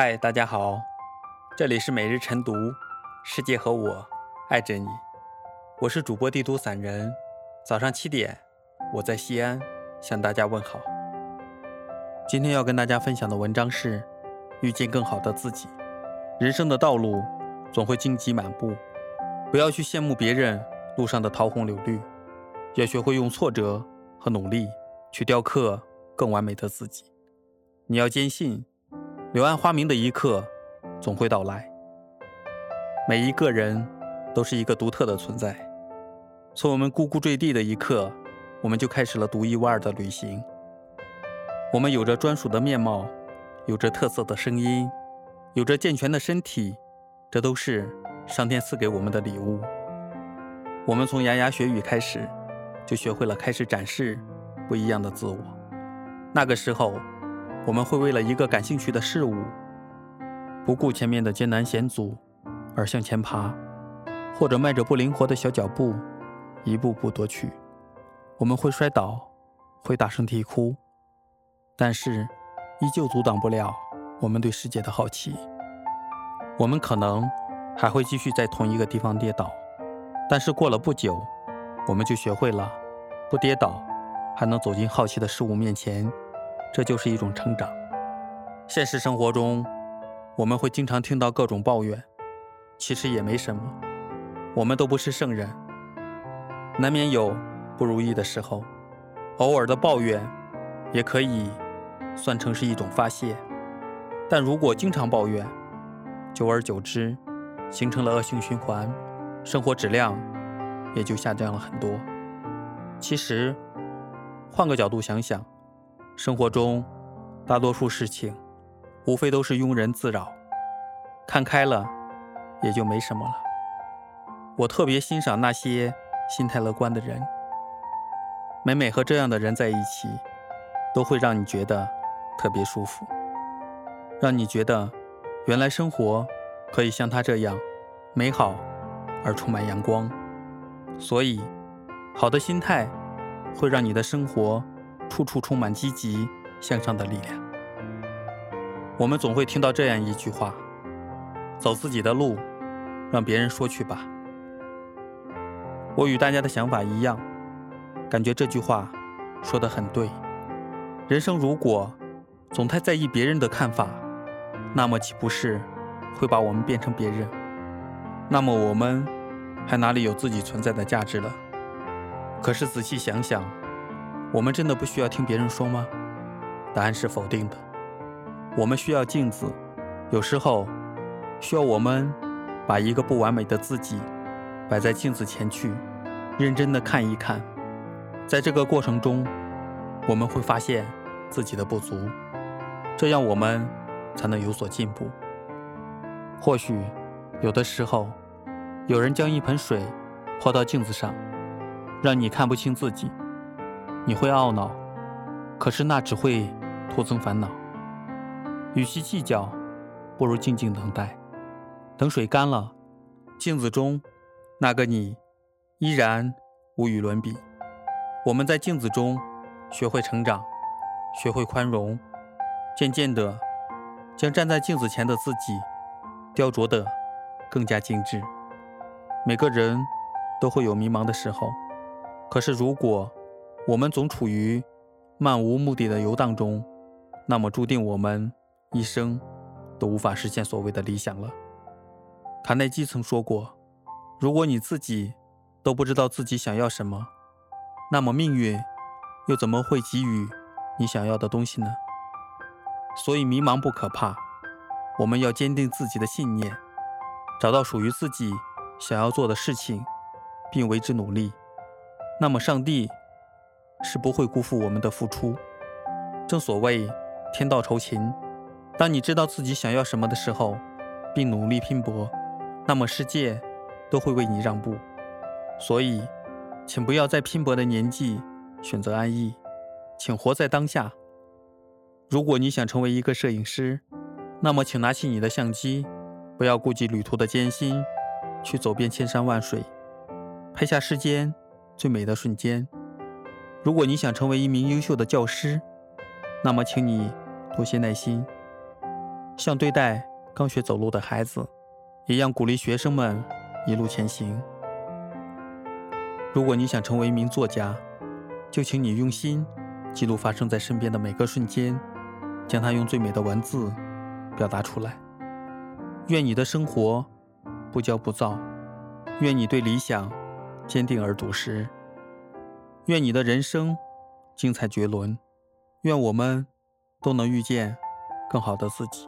嗨，大家好，这里是每日晨读，世界和我爱着你，我是主播帝都散人。早上七点，我在西安向大家问好。今天要跟大家分享的文章是：遇见更好的自己。人生的道路总会荆棘满布，不要去羡慕别人路上的桃红柳绿，要学会用挫折和努力去雕刻更完美的自己。你要坚信。柳暗花明的一刻，总会到来。每一个人都是一个独特的存在。从我们呱呱坠地的一刻，我们就开始了独一无二的旅行。我们有着专属的面貌，有着特色的声音，有着健全的身体，这都是上天赐给我们的礼物。我们从牙牙学语开始，就学会了开始展示不一样的自我。那个时候。我们会为了一个感兴趣的事物，不顾前面的艰难险阻而向前爬，或者迈着不灵活的小脚步，一步步夺取。我们会摔倒，会大声啼哭，但是依旧阻挡不了我们对世界的好奇。我们可能还会继续在同一个地方跌倒，但是过了不久，我们就学会了不跌倒，还能走进好奇的事物面前。这就是一种成长。现实生活中，我们会经常听到各种抱怨，其实也没什么。我们都不是圣人，难免有不如意的时候。偶尔的抱怨，也可以算成是一种发泄。但如果经常抱怨，久而久之，形成了恶性循环，生活质量也就下降了很多。其实，换个角度想想。生活中，大多数事情，无非都是庸人自扰。看开了，也就没什么了。我特别欣赏那些心态乐观的人。每每和这样的人在一起，都会让你觉得特别舒服，让你觉得原来生活可以像他这样美好而充满阳光。所以，好的心态会让你的生活。处处充满积极向上的力量。我们总会听到这样一句话：“走自己的路，让别人说去吧。”我与大家的想法一样，感觉这句话说得很对。人生如果总太在意别人的看法，那么岂不是会把我们变成别人？那么我们还哪里有自己存在的价值了？可是仔细想想。我们真的不需要听别人说吗？答案是否定的。我们需要镜子，有时候需要我们把一个不完美的自己摆在镜子前去，认真的看一看。在这个过程中，我们会发现自己的不足，这样我们才能有所进步。或许有的时候，有人将一盆水泼到镜子上，让你看不清自己。你会懊恼，可是那只会徒增烦恼。与其计较，不如静静等待。等水干了，镜子中那个你依然无与伦比。我们在镜子中学会成长，学会宽容，渐渐的将站在镜子前的自己雕琢得更加精致。每个人都会有迷茫的时候，可是如果。我们总处于漫无目的的游荡中，那么注定我们一生都无法实现所谓的理想了。卡耐基曾说过：“如果你自己都不知道自己想要什么，那么命运又怎么会给予你想要的东西呢？”所以迷茫不可怕，我们要坚定自己的信念，找到属于自己想要做的事情，并为之努力。那么上帝。是不会辜负我们的付出。正所谓天道酬勤，当你知道自己想要什么的时候，并努力拼搏，那么世界都会为你让步。所以，请不要在拼搏的年纪选择安逸，请活在当下。如果你想成为一个摄影师，那么请拿起你的相机，不要顾及旅途的艰辛，去走遍千山万水，拍下世间最美的瞬间。如果你想成为一名优秀的教师，那么请你多些耐心。像对待刚学走路的孩子，一样鼓励学生们一路前行。如果你想成为一名作家，就请你用心记录发生在身边的每个瞬间，将它用最美的文字表达出来。愿你的生活不骄不躁，愿你对理想坚定而笃实，愿你的人生精彩绝伦，愿我们都能遇见更好的自己。